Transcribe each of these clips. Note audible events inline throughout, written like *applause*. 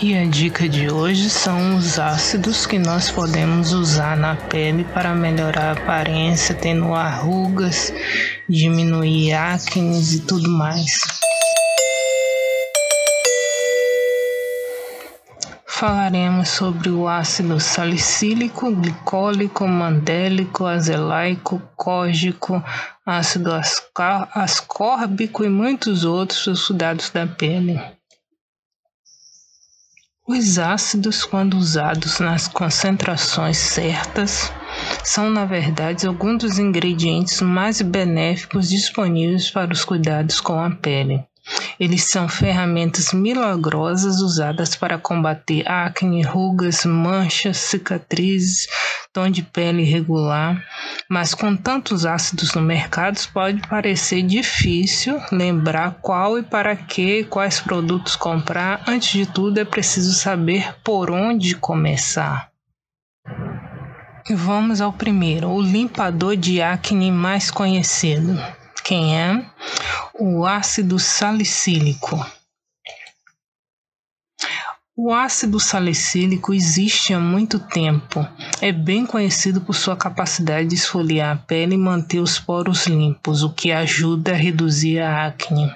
E a dica de hoje são os ácidos que nós podemos usar na pele para melhorar a aparência, atenuar rugas, diminuir acne e tudo mais. Falaremos sobre o ácido salicílico, glicólico, mandélico, azelaico, cógico, ácido ascórbico e muitos outros para os cuidados da pele. Os ácidos, quando usados nas concentrações certas, são na verdade alguns dos ingredientes mais benéficos disponíveis para os cuidados com a pele. Eles são ferramentas milagrosas usadas para combater acne, rugas, manchas, cicatrizes, tom de pele irregular, mas com tantos ácidos no mercado pode parecer difícil lembrar qual e para que, quais produtos comprar. Antes de tudo, é preciso saber por onde começar. Vamos ao primeiro, o limpador de acne mais conhecido. Quem é? O ácido salicílico. O ácido salicílico existe há muito tempo. É bem conhecido por sua capacidade de esfoliar a pele e manter os poros limpos, o que ajuda a reduzir a acne.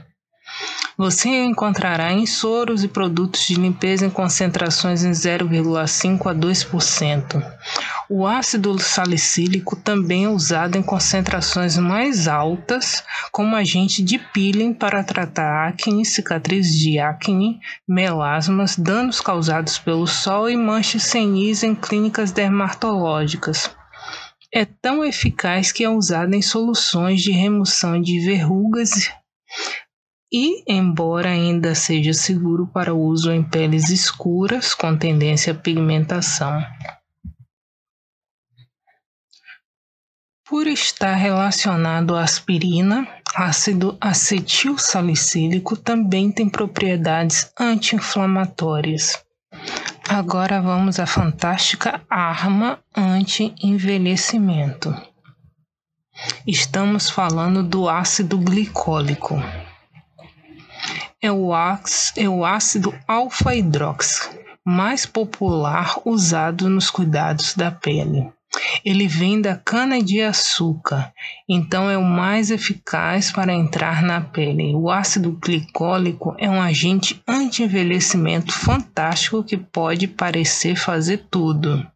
Você encontrará em soros e produtos de limpeza em concentrações em 0,5 a 2%. O ácido salicílico também é usado em concentrações mais altas como agente de peeling para tratar acne, cicatrizes de acne, melasmas, danos causados pelo sol e manchas senis em clínicas dermatológicas. É tão eficaz que é usado em soluções de remoção de verrugas e, embora ainda seja seguro para uso em peles escuras com tendência à pigmentação. Por estar relacionado à aspirina, ácido acetil salicílico também tem propriedades anti-inflamatórias. Agora vamos à fantástica arma anti-envelhecimento. Estamos falando do ácido glicólico é o, é o ácido alfa-hidrox, mais popular usado nos cuidados da pele. Ele vem da cana-de-açúcar, então é o mais eficaz para entrar na pele. O ácido glicólico é um agente anti-envelhecimento fantástico que pode parecer fazer tudo.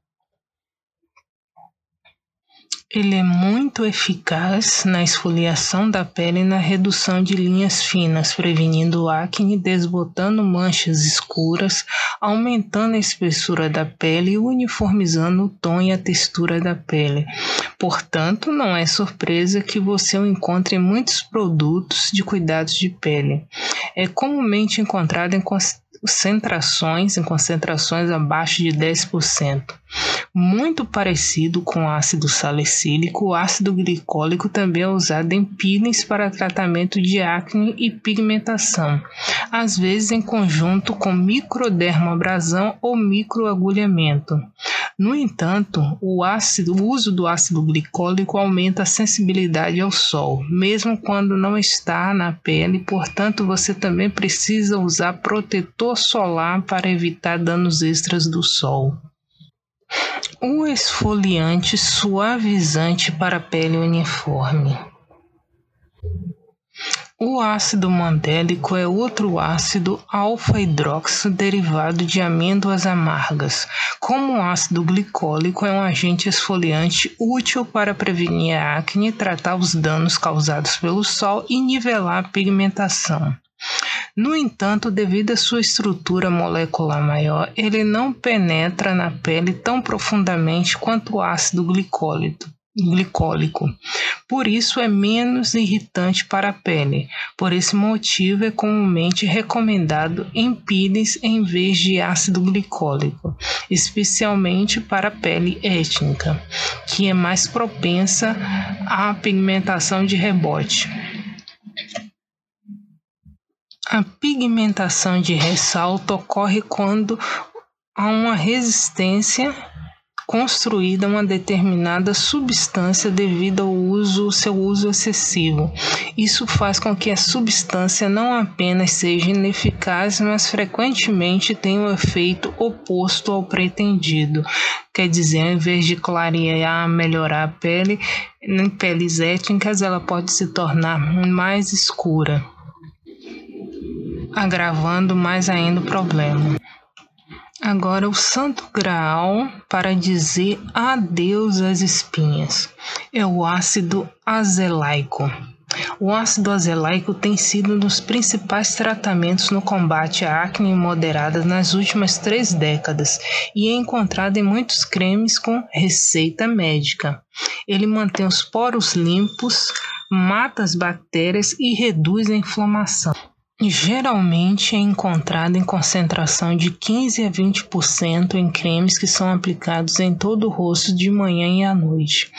Ele é muito eficaz na esfoliação da pele e na redução de linhas finas, prevenindo acne, desbotando manchas escuras, aumentando a espessura da pele e uniformizando o tom e a textura da pele. Portanto, não é surpresa que você o encontre em muitos produtos de cuidados de pele. É comumente encontrado em concentrações, em concentrações abaixo de 10%. Muito parecido com ácido salicílico, o ácido glicólico também é usado em peelings para tratamento de acne e pigmentação, às vezes em conjunto com microdermoabrasão ou microagulhamento. No entanto, o, ácido, o uso do ácido glicólico aumenta a sensibilidade ao sol, mesmo quando não está na pele, portanto, você também precisa usar protetor solar para evitar danos extras do sol. Um esfoliante suavizante para pele uniforme. O ácido mandélico é outro ácido alfa-hidroxo derivado de amêndoas amargas. Como o ácido glicólico é um agente esfoliante útil para prevenir a acne, tratar os danos causados pelo sol e nivelar a pigmentação. No entanto, devido à sua estrutura molecular maior, ele não penetra na pele tão profundamente quanto o ácido glicólico glicólico. Por isso é menos irritante para a pele. Por esse motivo é comumente recomendado em peelings em vez de ácido glicólico, especialmente para a pele étnica, que é mais propensa à pigmentação de rebote. A pigmentação de ressalto ocorre quando há uma resistência construída uma determinada substância devido ao uso, seu uso excessivo. Isso faz com que a substância não apenas seja ineficaz, mas frequentemente tenha um efeito oposto ao pretendido. Quer dizer, ao invés de clarear, melhorar a pele, em peles étnicas ela pode se tornar mais escura, agravando mais ainda o problema. Agora, o Santo Graal para dizer adeus às espinhas é o ácido azelaico. O ácido azelaico tem sido um dos principais tratamentos no combate à acne moderada nas últimas três décadas e é encontrado em muitos cremes com receita médica. Ele mantém os poros limpos, mata as bactérias e reduz a inflamação. Geralmente é encontrado em concentração de 15 a 20% em cremes que são aplicados em todo o rosto de manhã e à noite.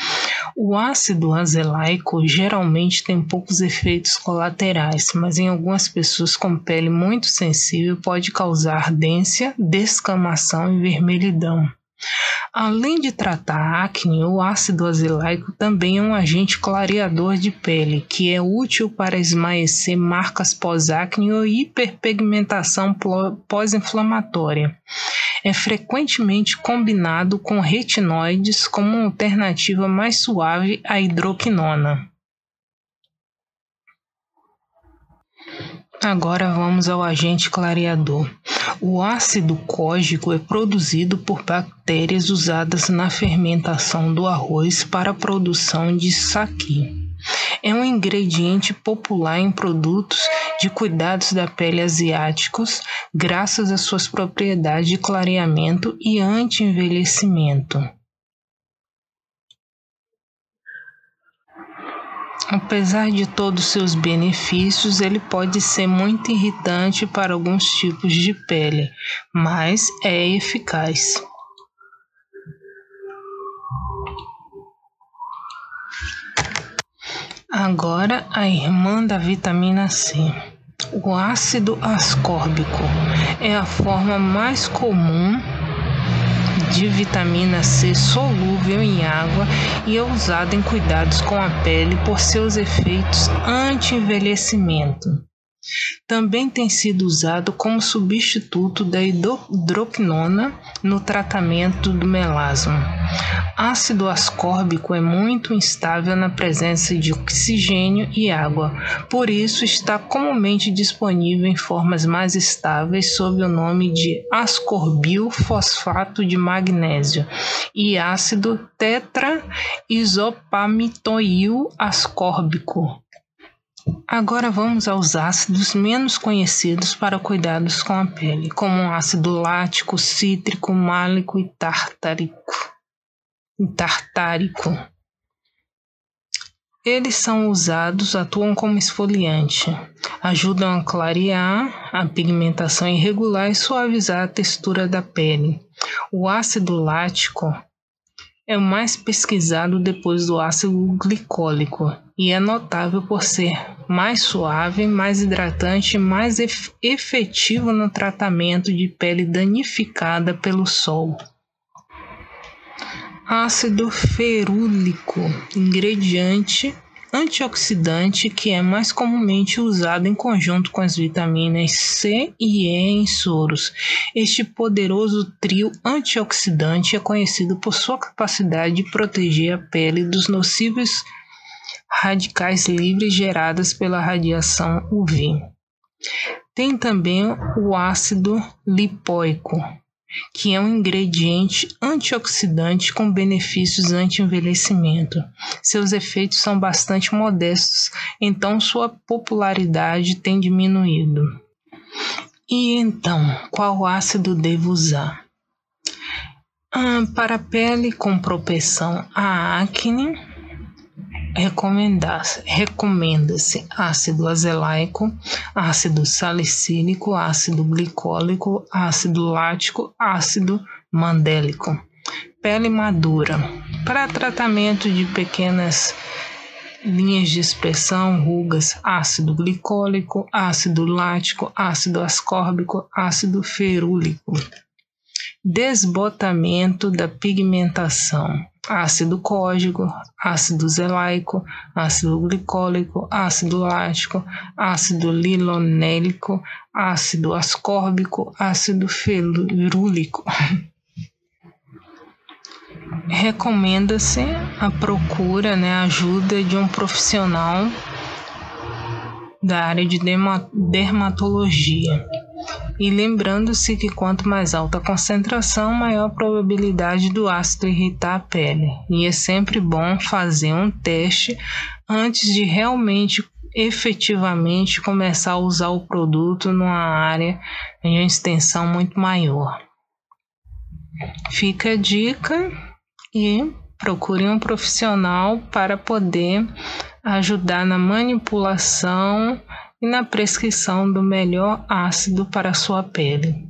O ácido azelaico geralmente tem poucos efeitos colaterais, mas em algumas pessoas com pele muito sensível pode causar ardência, descamação e vermelhidão. Além de tratar a acne, o ácido azelaico também é um agente clareador de pele, que é útil para esmaecer marcas pós-acne ou hiperpigmentação pós-inflamatória. É frequentemente combinado com retinoides como uma alternativa mais suave à hidroquinona. Agora vamos ao agente clareador. O ácido cógico é produzido por bactérias usadas na fermentação do arroz para a produção de saqui. É um ingrediente popular em produtos de cuidados da pele asiáticos, graças às suas propriedades de clareamento e anti-envelhecimento. Apesar de todos seus benefícios, ele pode ser muito irritante para alguns tipos de pele, mas é eficaz. Agora, a irmã da vitamina C. O ácido ascórbico é a forma mais comum de vitamina C solúvel em água e é usado em cuidados com a pele por seus efeitos anti-envelhecimento. Também tem sido usado como substituto da hidroquinona no tratamento do melasma. Ácido ascórbico é muito instável na presença de oxigênio e água, por isso está comumente disponível em formas mais estáveis sob o nome de ascorbil fosfato de magnésio e ácido tetraisopamitoil ascórbico. Agora vamos aos ácidos menos conhecidos para cuidados com a pele, como o ácido lático, cítrico, málico e tartárico. tartárico. Eles são usados, atuam como esfoliante, ajudam a clarear a pigmentação irregular e suavizar a textura da pele. O ácido lático é o mais pesquisado depois do ácido glicólico e é notável por ser mais suave, mais hidratante mais efetivo no tratamento de pele danificada pelo sol. Ácido ferúlico, ingrediente antioxidante que é mais comumente usado em conjunto com as vitaminas C e E em soros. Este poderoso trio antioxidante é conhecido por sua capacidade de proteger a pele dos nocivos radicais livres geradas pela radiação UV. Tem também o ácido lipoico, que é um ingrediente antioxidante com benefícios anti-envelhecimento. Seus efeitos são bastante modestos, então sua popularidade tem diminuído. E então, qual ácido devo usar? Ah, para pele com propensão à acne, recomenda-se ácido azelaico, ácido salicílico, ácido glicólico, ácido lático, ácido mandélico. Pele madura. Para tratamento de pequenas linhas de expressão, rugas, ácido glicólico, ácido lático, ácido ascórbico, ácido ferúlico. desbotamento da pigmentação, ácido cógico, ácido zelaico, ácido glicólico, ácido lático, ácido lilonélico, ácido ascórbico, ácido ferúlico. *laughs* Recomenda-se a procura, né, ajuda de um profissional da área de dermatologia. E lembrando-se que quanto mais alta a concentração, maior a probabilidade do ácido irritar a pele. E é sempre bom fazer um teste antes de realmente efetivamente começar a usar o produto numa área de uma extensão muito maior. Fica a dica e procure um profissional para poder ajudar na manipulação e na prescrição do melhor ácido para sua pele.